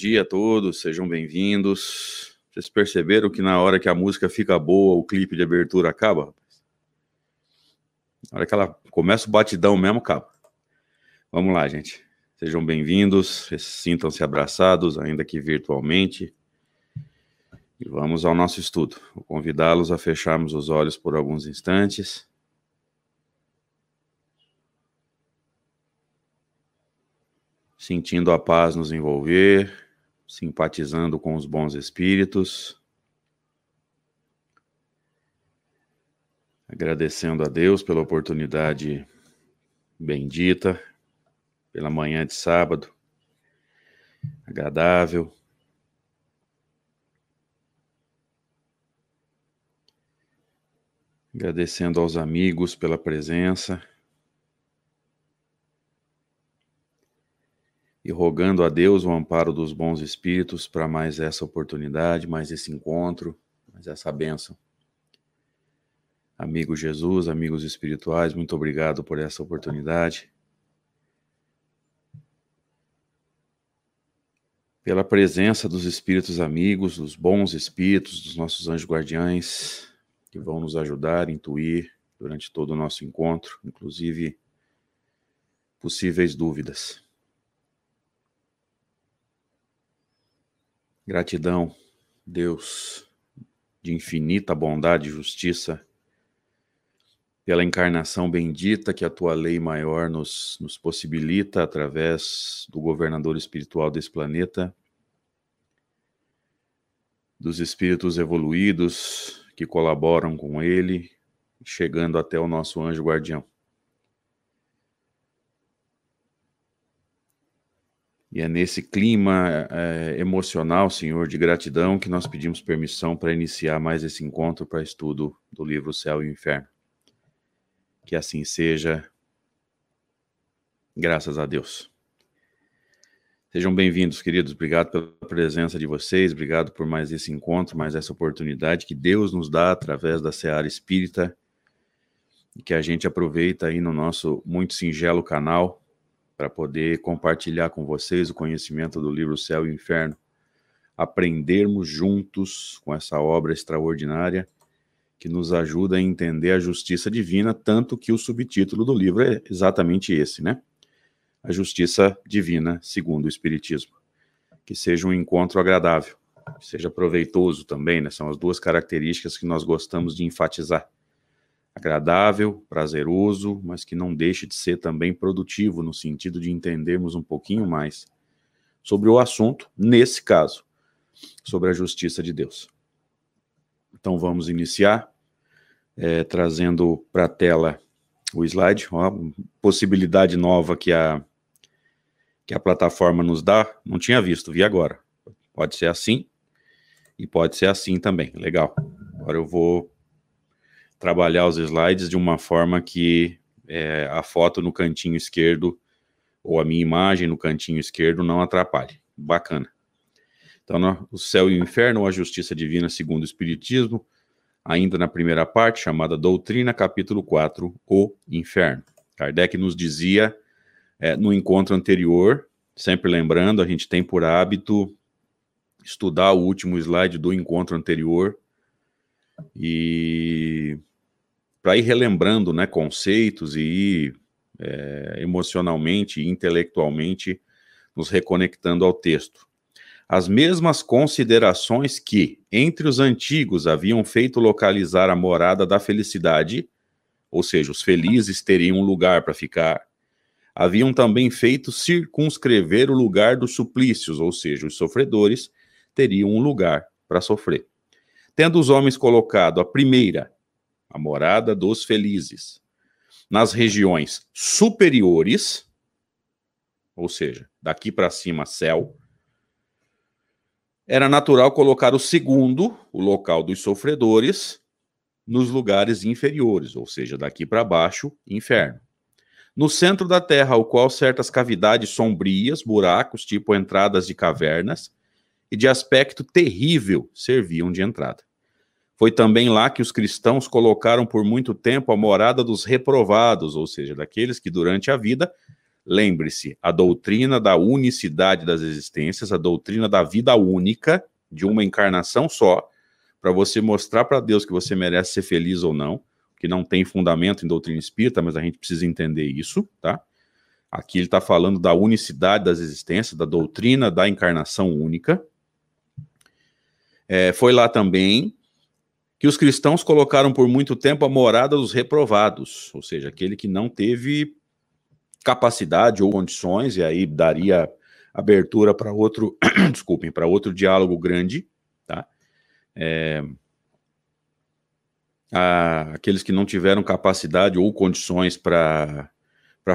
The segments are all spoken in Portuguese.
Dia a todos, sejam bem-vindos. Vocês perceberam que na hora que a música fica boa, o clipe de abertura acaba? Na hora que ela começa o batidão mesmo, acaba. Vamos lá, gente. Sejam bem-vindos, sintam-se abraçados, ainda que virtualmente. E vamos ao nosso estudo. Vou convidá-los a fecharmos os olhos por alguns instantes. Sentindo a paz nos envolver, simpatizando com os bons espíritos. Agradecendo a Deus pela oportunidade bendita, pela manhã de sábado, agradável, Agradecendo aos amigos pela presença. E rogando a Deus o amparo dos bons espíritos para mais essa oportunidade, mais esse encontro, mais essa bênção. Amigo Jesus, amigos espirituais, muito obrigado por essa oportunidade. Pela presença dos espíritos amigos, dos bons espíritos, dos nossos anjos guardiães, que vão nos ajudar intuir durante todo o nosso encontro, inclusive possíveis dúvidas. Gratidão, Deus, de infinita bondade e justiça, pela encarnação bendita que a tua lei maior nos, nos possibilita através do governador espiritual desse planeta, dos espíritos evoluídos, que colaboram com ele, chegando até o nosso anjo guardião. E é nesse clima é, emocional, Senhor, de gratidão, que nós pedimos permissão para iniciar mais esse encontro para estudo do livro Céu e Inferno. Que assim seja, graças a Deus. Sejam bem-vindos, queridos. Obrigado pela presença de vocês, obrigado por mais esse encontro, mais essa oportunidade que Deus nos dá através da Seara Espírita e que a gente aproveita aí no nosso muito singelo canal para poder compartilhar com vocês o conhecimento do livro Céu e Inferno, aprendermos juntos com essa obra extraordinária que nos ajuda a entender a justiça divina, tanto que o subtítulo do livro é exatamente esse, né? a justiça divina segundo o Espiritismo. Que seja um encontro agradável, que seja proveitoso também, né? São as duas características que nós gostamos de enfatizar. Agradável, prazeroso, mas que não deixe de ser também produtivo, no sentido de entendermos um pouquinho mais sobre o assunto, nesse caso, sobre a justiça de Deus. Então vamos iniciar é, trazendo para a tela o slide, uma possibilidade nova que a que a plataforma nos dá, não tinha visto, vi agora. Pode ser assim e pode ser assim também. Legal. Agora eu vou trabalhar os slides de uma forma que é, a foto no cantinho esquerdo ou a minha imagem no cantinho esquerdo não atrapalhe. Bacana. Então, no, o céu e o inferno, a justiça divina segundo o Espiritismo, ainda na primeira parte, chamada Doutrina, capítulo 4, o inferno. Kardec nos dizia é, no encontro anterior, sempre lembrando, a gente tem por hábito estudar o último slide do encontro anterior e para ir relembrando né, conceitos e ir é, emocionalmente e intelectualmente nos reconectando ao texto. As mesmas considerações que, entre os antigos, haviam feito localizar a morada da felicidade, ou seja, os felizes teriam um lugar para ficar, haviam também feito circunscrever o lugar dos suplícios, ou seja, os sofredores teriam um lugar para sofrer. Tendo os homens colocado a primeira, a morada dos felizes, nas regiões superiores, ou seja, daqui para cima céu, era natural colocar o segundo, o local dos sofredores, nos lugares inferiores, ou seja, daqui para baixo, inferno. No centro da Terra, ao qual certas cavidades sombrias, buracos, tipo entradas de cavernas, e de aspecto terrível serviam de entrada. Foi também lá que os cristãos colocaram por muito tempo a morada dos reprovados, ou seja, daqueles que durante a vida Lembre-se, a doutrina da unicidade das existências, a doutrina da vida única, de uma encarnação só, para você mostrar para Deus que você merece ser feliz ou não, que não tem fundamento em doutrina espírita, mas a gente precisa entender isso, tá? Aqui ele está falando da unicidade das existências, da doutrina da encarnação única. É, foi lá também que os cristãos colocaram por muito tempo a morada dos reprovados, ou seja, aquele que não teve capacidade ou condições, e aí daria abertura para outro, desculpem, para outro diálogo grande, tá? É, a, aqueles que não tiveram capacidade ou condições para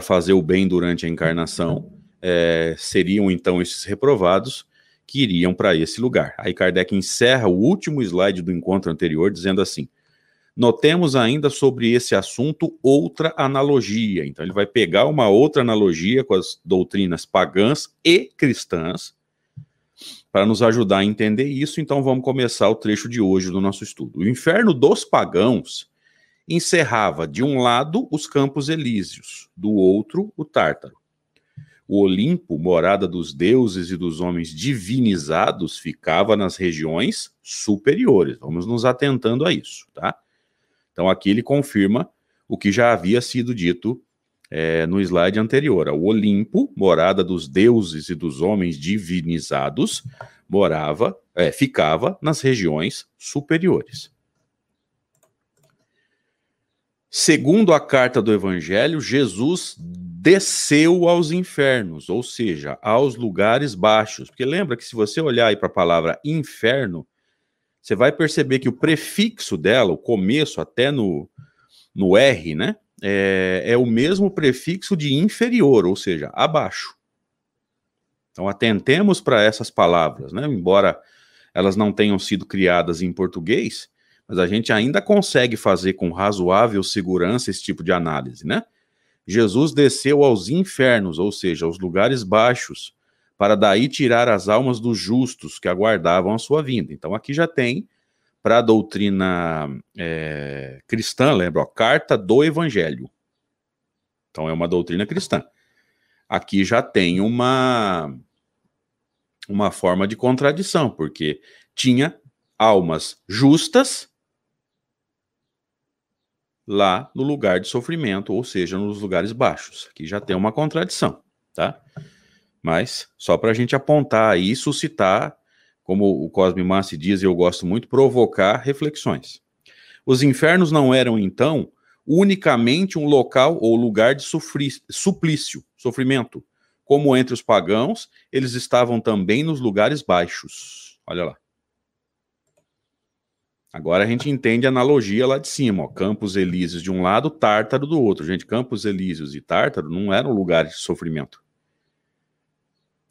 fazer o bem durante a encarnação é, seriam então esses reprovados que iriam para esse lugar. Aí Kardec encerra o último slide do encontro anterior dizendo assim: Notemos ainda sobre esse assunto outra analogia. Então, ele vai pegar uma outra analogia com as doutrinas pagãs e cristãs para nos ajudar a entender isso. Então, vamos começar o trecho de hoje do nosso estudo. O inferno dos pagãos encerrava, de um lado, os campos elíseos, do outro, o Tártaro. O Olimpo, morada dos deuses e dos homens divinizados, ficava nas regiões superiores. Vamos nos atentando a isso, tá? Então aqui ele confirma o que já havia sido dito é, no slide anterior. O Olimpo, morada dos deuses e dos homens divinizados, morava, é, ficava nas regiões superiores. Segundo a carta do Evangelho, Jesus desceu aos infernos, ou seja, aos lugares baixos. Porque lembra que se você olhar aí para a palavra inferno, você vai perceber que o prefixo dela, o começo até no, no R, né? É, é o mesmo prefixo de inferior, ou seja, abaixo. Então atentemos para essas palavras, né? Embora elas não tenham sido criadas em português, mas a gente ainda consegue fazer com razoável segurança esse tipo de análise, né? Jesus desceu aos infernos, ou seja, aos lugares baixos, para daí tirar as almas dos justos que aguardavam a sua vinda. Então aqui já tem, para a doutrina é, cristã, lembra, carta do Evangelho. Então é uma doutrina cristã. Aqui já tem uma, uma forma de contradição, porque tinha almas justas lá no lugar de sofrimento, ou seja, nos lugares baixos. Aqui já tem uma contradição, tá? Mas só para a gente apontar e suscitar, como o Cosme Massi diz, e eu gosto muito, provocar reflexões. Os infernos não eram, então, unicamente um local ou lugar de suplício, sofrimento. Como entre os pagãos, eles estavam também nos lugares baixos. Olha lá. Agora a gente entende a analogia lá de cima, ó, Campos Elíseos de um lado, Tártaro do outro. Gente, Campos Elíseos e Tártaro não eram lugares de sofrimento.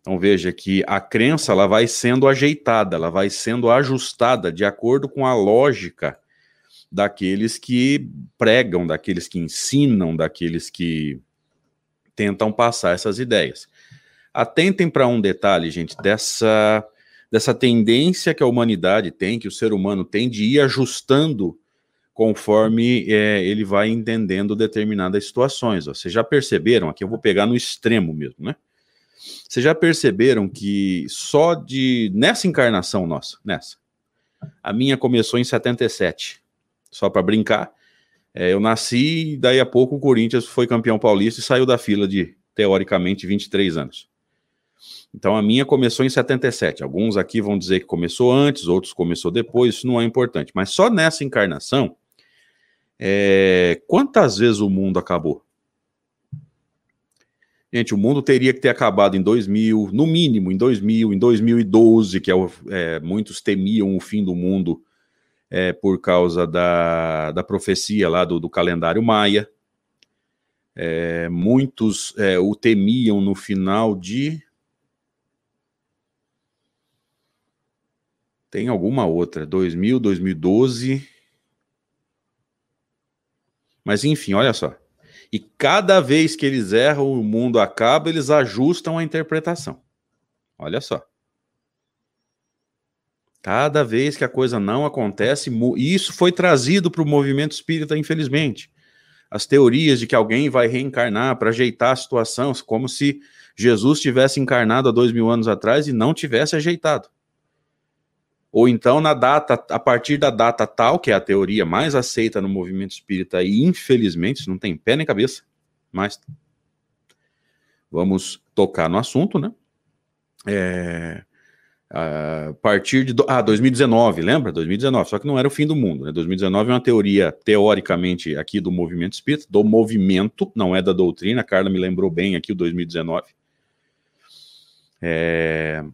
Então veja que a crença ela vai sendo ajeitada, ela vai sendo ajustada de acordo com a lógica daqueles que pregam, daqueles que ensinam, daqueles que tentam passar essas ideias. Atentem para um detalhe, gente, dessa dessa tendência que a humanidade tem, que o ser humano tem de ir ajustando conforme é, ele vai entendendo determinadas situações. Ó. Vocês já perceberam? Aqui eu vou pegar no extremo mesmo, né? Vocês já perceberam que só de. nessa encarnação nossa, nessa. A minha começou em 77. Só para brincar. É, eu nasci e daí a pouco o Corinthians foi campeão paulista e saiu da fila de, teoricamente, 23 anos. Então a minha começou em 77. Alguns aqui vão dizer que começou antes, outros começou depois, isso não é importante. Mas só nessa encarnação, é, quantas vezes o mundo acabou? Gente, o mundo teria que ter acabado em 2000, no mínimo em 2000, em 2012, que é, o, é muitos temiam o fim do mundo é, por causa da, da profecia lá do, do calendário maia. É, muitos é, o temiam no final de. Tem alguma outra? 2000, 2012. Mas enfim, olha só. E cada vez que eles erram, o mundo acaba, eles ajustam a interpretação. Olha só. Cada vez que a coisa não acontece, isso foi trazido para o movimento espírita, infelizmente. as teorias de que alguém vai reencarnar para ajeitar a situação, como se Jesus tivesse encarnado há dois mil anos atrás e não tivesse ajeitado. Ou então, na data, a partir da data tal, que é a teoria mais aceita no movimento espírita, e infelizmente, isso não tem pé nem cabeça, mas vamos tocar no assunto, né? É, a partir de ah, 2019, lembra? 2019, só que não era o fim do mundo. Né? 2019 é uma teoria, teoricamente, aqui do movimento espírita, do movimento, não é da doutrina. A Carla me lembrou bem aqui o 2019. É,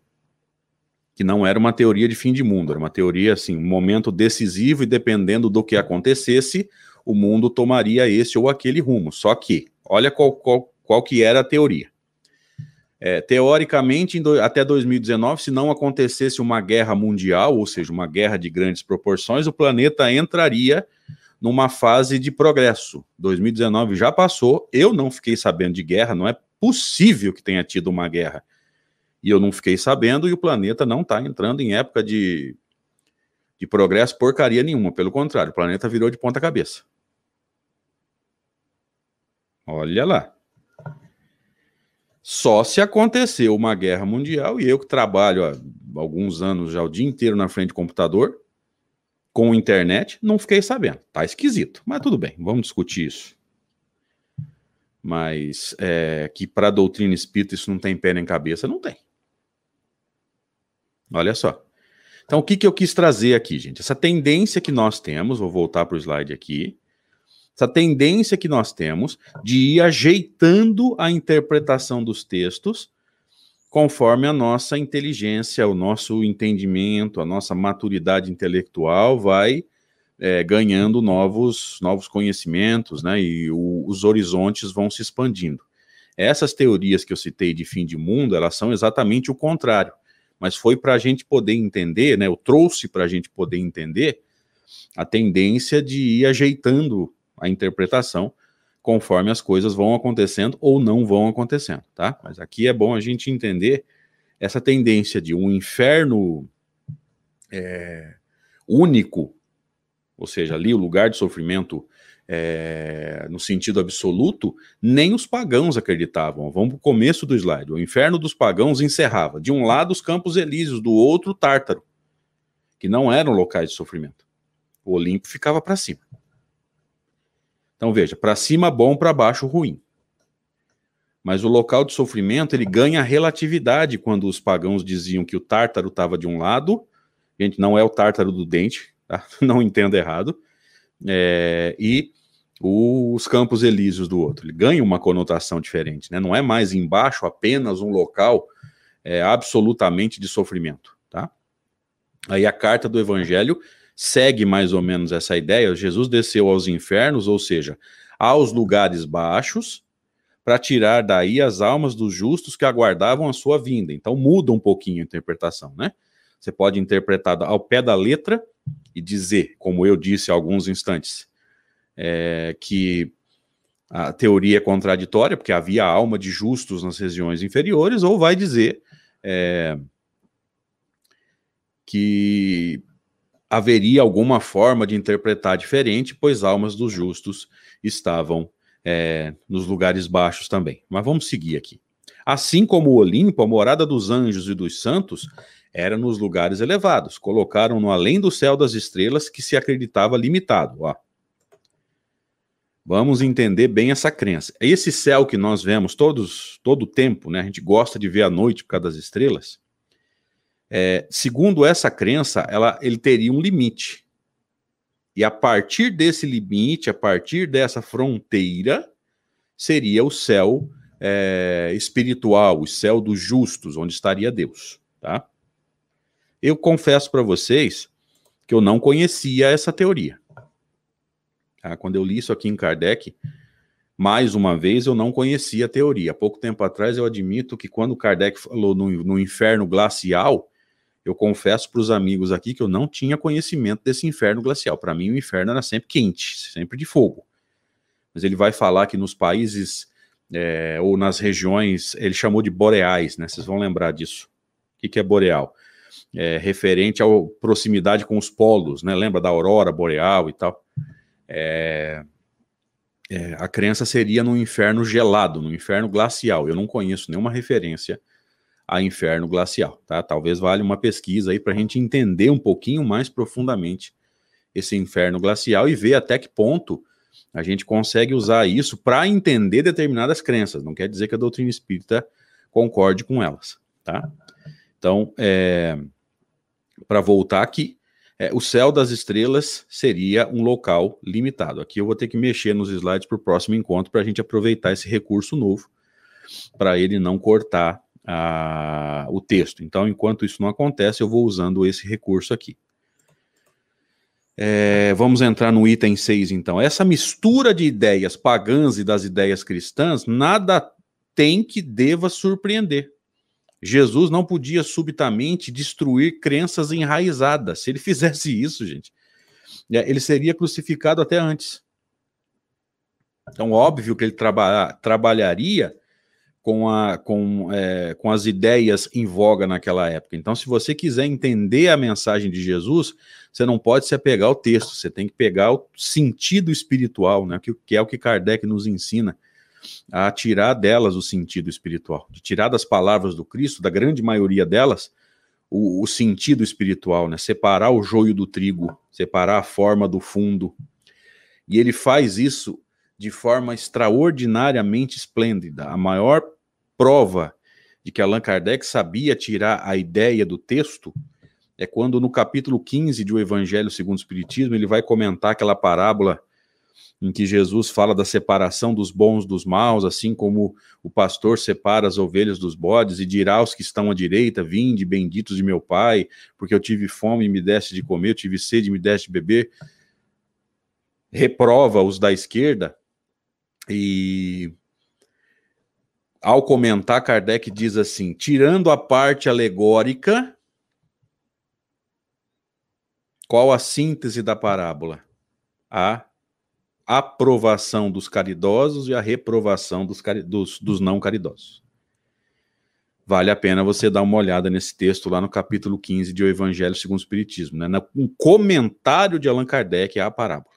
que não era uma teoria de fim de mundo, era uma teoria, assim, um momento decisivo e dependendo do que acontecesse, o mundo tomaria esse ou aquele rumo. Só que, olha qual, qual, qual que era a teoria. É, teoricamente, do, até 2019, se não acontecesse uma guerra mundial, ou seja, uma guerra de grandes proporções, o planeta entraria numa fase de progresso. 2019 já passou, eu não fiquei sabendo de guerra, não é possível que tenha tido uma guerra. E eu não fiquei sabendo, e o planeta não está entrando em época de, de progresso porcaria nenhuma. Pelo contrário, o planeta virou de ponta cabeça. Olha lá. Só se aconteceu uma guerra mundial e eu que trabalho há alguns anos já o dia inteiro na frente do computador, com internet, não fiquei sabendo. Tá esquisito, mas tudo bem, vamos discutir isso. Mas é, que para a doutrina espírita isso não tem pé nem cabeça, não tem. Olha só. Então, o que, que eu quis trazer aqui, gente? Essa tendência que nós temos, vou voltar para o slide aqui, essa tendência que nós temos de ir ajeitando a interpretação dos textos conforme a nossa inteligência, o nosso entendimento, a nossa maturidade intelectual vai é, ganhando novos, novos conhecimentos, né? E o, os horizontes vão se expandindo. Essas teorias que eu citei de fim de mundo, elas são exatamente o contrário. Mas foi para a gente poder entender, né? Eu trouxe para a gente poder entender a tendência de ir ajeitando a interpretação conforme as coisas vão acontecendo ou não vão acontecendo, tá? Mas aqui é bom a gente entender essa tendência de um inferno é, único, ou seja, ali o lugar de sofrimento é, no sentido absoluto, nem os pagãos acreditavam. Vamos para o começo do slide. O inferno dos pagãos encerrava, de um lado, os campos elíseos, do outro, tártaro, que não eram locais de sofrimento. O Olimpo ficava para cima. Então veja, para cima bom, para baixo ruim. Mas o local de sofrimento ele ganha relatividade quando os pagãos diziam que o tártaro estava de um lado, gente, não é o tártaro do dente, tá? não entenda errado, é, e os campos elíseos do outro. Ele ganha uma conotação diferente, né? Não é mais embaixo apenas um local é, absolutamente de sofrimento, tá? Aí a carta do Evangelho segue mais ou menos essa ideia. Jesus desceu aos infernos, ou seja, aos lugares baixos, para tirar daí as almas dos justos que aguardavam a sua vinda. Então muda um pouquinho a interpretação, né? Você pode interpretar ao pé da letra e dizer, como eu disse há alguns instantes, é, que a teoria é contraditória, porque havia alma de justos nas regiões inferiores, ou vai dizer é, que haveria alguma forma de interpretar diferente, pois almas dos justos estavam é, nos lugares baixos também. Mas vamos seguir aqui. Assim como o Olimpo, a morada dos anjos e dos santos, era nos lugares elevados. Colocaram-no além do céu das estrelas, que se acreditava limitado. Ó. Vamos entender bem essa crença. Esse céu que nós vemos todos, todo o tempo, né? A gente gosta de ver à noite por causa das estrelas. É, segundo essa crença, ela, ele teria um limite. E a partir desse limite, a partir dessa fronteira, seria o céu é, espiritual, o céu dos justos, onde estaria Deus. Tá? Eu confesso para vocês que eu não conhecia essa teoria. Tá? Quando eu li isso aqui em Kardec, mais uma vez, eu não conhecia a teoria. Há pouco tempo atrás, eu admito que quando Kardec falou no, no inferno glacial, eu confesso para os amigos aqui que eu não tinha conhecimento desse inferno glacial. Para mim, o inferno era sempre quente, sempre de fogo. Mas ele vai falar que nos países é, ou nas regiões, ele chamou de boreais, né? Vocês vão lembrar disso. O que, que é boreal? É referente à proximidade com os polos, né? Lembra da aurora boreal e tal? É, é, a crença seria no inferno gelado, no inferno glacial. Eu não conheço nenhuma referência a inferno glacial, tá? Talvez valha uma pesquisa aí para a gente entender um pouquinho mais profundamente esse inferno glacial e ver até que ponto a gente consegue usar isso para entender determinadas crenças. Não quer dizer que a doutrina espírita concorde com elas, tá? Então, é, para voltar aqui, é, o céu das estrelas seria um local limitado. Aqui eu vou ter que mexer nos slides para o próximo encontro para a gente aproveitar esse recurso novo, para ele não cortar a, o texto. Então, enquanto isso não acontece, eu vou usando esse recurso aqui. É, vamos entrar no item 6, então. Essa mistura de ideias pagãs e das ideias cristãs, nada tem que deva surpreender. Jesus não podia subitamente destruir crenças enraizadas. Se ele fizesse isso, gente, é, ele seria crucificado até antes. Então, óbvio que ele traba trabalharia com, a, com, é, com as ideias em voga naquela época. Então, se você quiser entender a mensagem de Jesus, você não pode se apegar ao texto, você tem que pegar o sentido espiritual, né, que, que é o que Kardec nos ensina a tirar delas o sentido espiritual, de tirar das palavras do Cristo, da grande maioria delas, o, o sentido espiritual, né? Separar o joio do trigo, separar a forma do fundo. E ele faz isso de forma extraordinariamente esplêndida. A maior prova de que Allan Kardec sabia tirar a ideia do texto é quando no capítulo 15 de O Evangelho segundo o Espiritismo ele vai comentar aquela parábola em que Jesus fala da separação dos bons dos maus, assim como o pastor separa as ovelhas dos bodes e dirá aos que estão à direita: Vinde, benditos de meu Pai, porque eu tive fome e me deste de comer, eu tive sede e me deste de beber. Reprova os da esquerda e ao comentar, Kardec diz assim: tirando a parte alegórica, qual a síntese da parábola? A aprovação dos caridosos e a reprovação dos, dos, dos não caridosos. Vale a pena você dar uma olhada nesse texto lá no capítulo 15 de O Evangelho segundo o Espiritismo, né? Um comentário de Allan Kardec à parábola.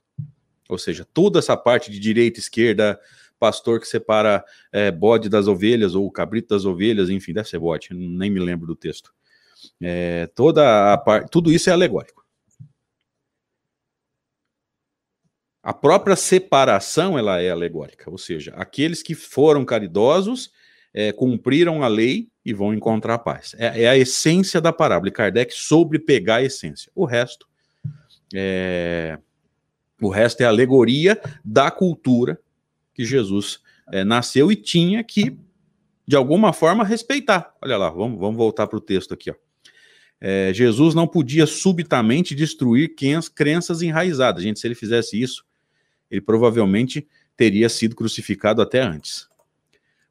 Ou seja, toda essa parte de direita, esquerda, pastor que separa é, bode das ovelhas ou cabrito das ovelhas, enfim, deve ser bode, nem me lembro do texto. É, toda a parte, tudo isso é alegórico. A própria separação ela é alegórica, ou seja, aqueles que foram caridosos é, cumpriram a lei e vão encontrar paz. É, é, a essência da parábola. E Kardec soube pegar a essência. O resto é, o resto é alegoria da cultura que Jesus é, nasceu e tinha que, de alguma forma, respeitar. Olha lá, vamos, vamos voltar para o texto aqui. Ó. É, Jesus não podia subitamente destruir crenças enraizadas. Gente, se ele fizesse isso, ele provavelmente teria sido crucificado até antes.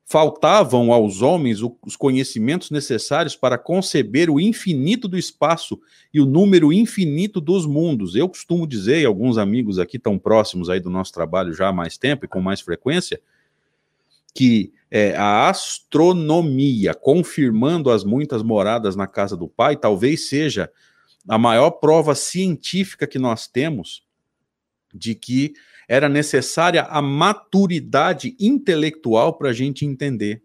Faltavam aos homens os conhecimentos necessários para conceber o infinito do espaço e o número infinito dos mundos. Eu costumo dizer, e alguns amigos aqui tão próximos aí do nosso trabalho já há mais tempo e com mais frequência, que é, a astronomia, confirmando as muitas moradas na casa do Pai, talvez seja a maior prova científica que nós temos de que era necessária a maturidade intelectual para a gente entender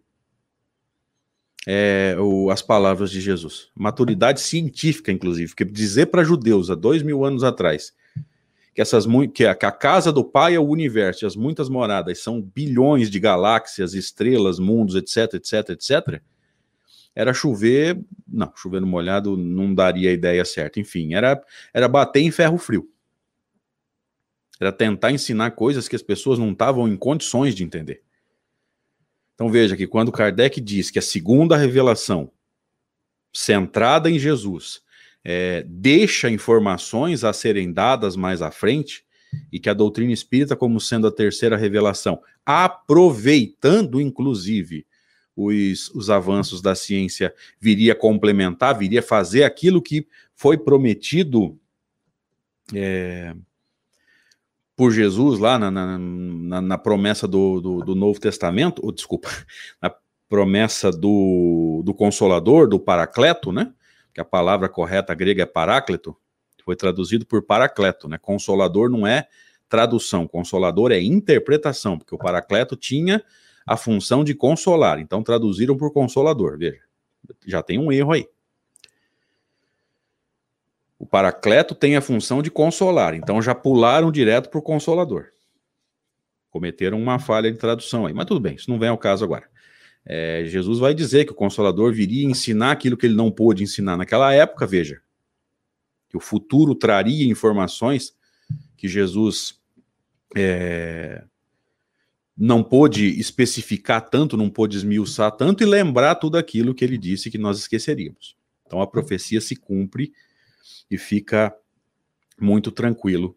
é, o, as palavras de Jesus. Maturidade científica, inclusive, porque dizer para judeus há dois mil anos atrás que, essas, que, a, casa do Pai é o universo e as muitas moradas são bilhões de galáxias, estrelas, mundos, etc, etc, etc, era chover, não, chover no molhado não daria a ideia certa, enfim, era, era bater em ferro frio. Era tentar ensinar coisas que as pessoas não estavam em condições de entender. Então veja que quando Kardec diz que a segunda revelação, centrada em Jesus, é, deixa informações a serem dadas mais à frente, e que a doutrina espírita, como sendo a terceira revelação, aproveitando inclusive os, os avanços da ciência, viria complementar, viria fazer aquilo que foi prometido é, por Jesus lá na, na, na, na promessa do, do, do, Novo Testamento, ou desculpa, na promessa do, do Consolador, do Paracleto, né? Que a palavra correta grega é Paráclito, foi traduzido por Paracleto, né? Consolador não é tradução. Consolador é interpretação, porque o Paracleto tinha a função de consolar. Então traduziram por consolador. Veja, já tem um erro aí. O Paracleto tem a função de consolar, então já pularam direto para o consolador. Cometeram uma falha de tradução aí, mas tudo bem, isso não vem ao caso agora. É, Jesus vai dizer que o Consolador viria ensinar aquilo que ele não pôde ensinar naquela época, veja. Que o futuro traria informações que Jesus é, não pôde especificar tanto, não pôde esmiuçar tanto e lembrar tudo aquilo que ele disse que nós esqueceríamos. Então a profecia se cumpre e fica muito tranquilo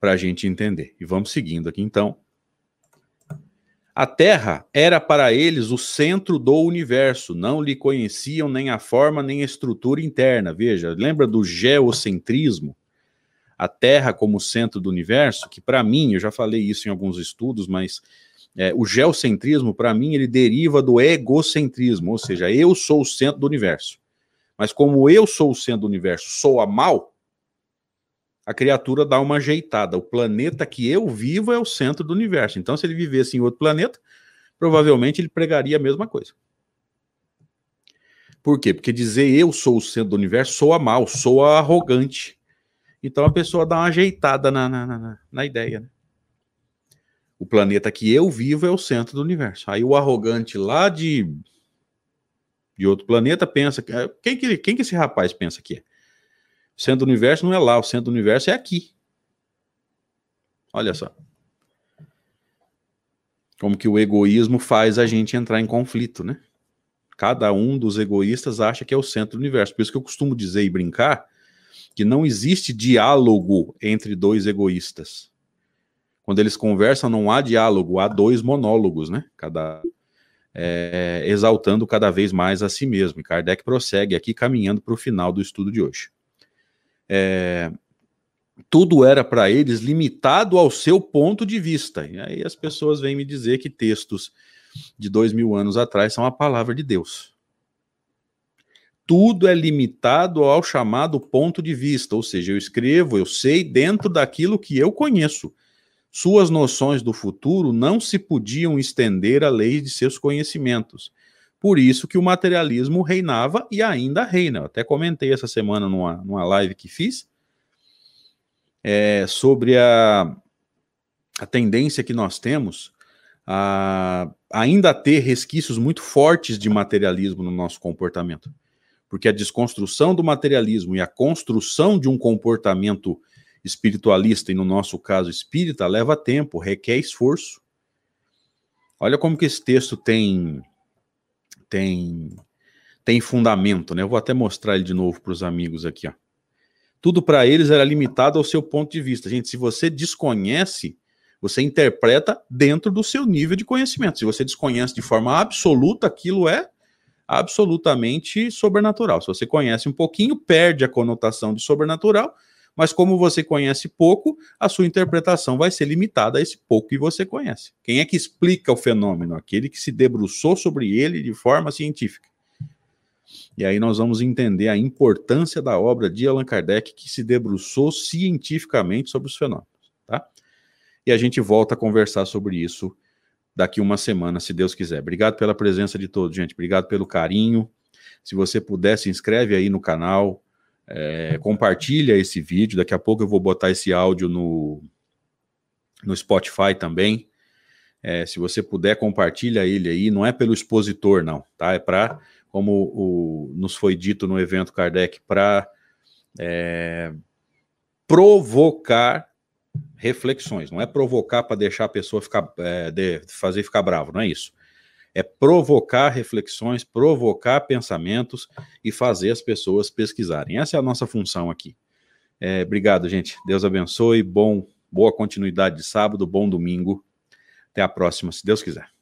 para a gente entender. E vamos seguindo aqui então. A Terra era para eles o centro do universo, não lhe conheciam nem a forma nem a estrutura interna. Veja, lembra do geocentrismo? A Terra como centro do universo, que para mim, eu já falei isso em alguns estudos, mas é, o geocentrismo, para mim, ele deriva do egocentrismo, ou seja, eu sou o centro do universo. Mas como eu sou o centro do universo, sou a mal, a criatura dá uma ajeitada. O planeta que eu vivo é o centro do universo. Então, se ele vivesse em outro planeta, provavelmente ele pregaria a mesma coisa. Por quê? Porque dizer eu sou o centro do universo soa mal, soa arrogante. Então a pessoa dá uma ajeitada na, na, na, na ideia. Né? O planeta que eu vivo é o centro do universo. Aí o arrogante lá de, de outro planeta pensa. Quem que, quem que esse rapaz pensa que é? O centro do universo não é lá, o centro do universo é aqui. Olha só. Como que o egoísmo faz a gente entrar em conflito, né? Cada um dos egoístas acha que é o centro do universo. Por isso que eu costumo dizer e brincar que não existe diálogo entre dois egoístas. Quando eles conversam, não há diálogo, há dois monólogos, né? Cada é, exaltando cada vez mais a si mesmo. E Kardec prossegue aqui caminhando para o final do estudo de hoje é, tudo era para eles limitado ao seu ponto de vista. E aí as pessoas vêm me dizer que textos de dois mil anos atrás são a palavra de Deus. Tudo é limitado ao chamado ponto de vista, ou seja, eu escrevo, eu sei dentro daquilo que eu conheço. Suas noções do futuro não se podiam estender à lei de seus conhecimentos. Por isso que o materialismo reinava e ainda reina. Eu até comentei essa semana numa, numa live que fiz é, sobre a, a tendência que nós temos a ainda ter resquícios muito fortes de materialismo no nosso comportamento. Porque a desconstrução do materialismo e a construção de um comportamento espiritualista, e no nosso caso espírita, leva tempo, requer esforço. Olha como que esse texto tem tem tem fundamento, né? Eu vou até mostrar ele de novo para os amigos aqui, ó. Tudo para eles era limitado ao seu ponto de vista. Gente, se você desconhece, você interpreta dentro do seu nível de conhecimento. Se você desconhece de forma absoluta, aquilo é absolutamente sobrenatural. Se você conhece um pouquinho, perde a conotação de sobrenatural mas como você conhece pouco, a sua interpretação vai ser limitada a esse pouco que você conhece. Quem é que explica o fenômeno? Aquele que se debruçou sobre ele de forma científica. E aí nós vamos entender a importância da obra de Allan Kardec, que se debruçou cientificamente sobre os fenômenos, tá? E a gente volta a conversar sobre isso daqui uma semana, se Deus quiser. Obrigado pela presença de todos, gente. Obrigado pelo carinho. Se você puder, se inscreve aí no canal, é, compartilha esse vídeo. Daqui a pouco eu vou botar esse áudio no, no Spotify também. É, se você puder, compartilha ele aí. Não é pelo expositor, não, tá? É para, como o, nos foi dito no evento Kardec, para é, provocar reflexões. Não é provocar para deixar a pessoa ficar, é, de, fazer ficar bravo, não é isso é provocar reflexões, provocar pensamentos e fazer as pessoas pesquisarem. Essa é a nossa função aqui. É, obrigado, gente. Deus abençoe. Bom, boa continuidade de sábado, bom domingo. Até a próxima, se Deus quiser.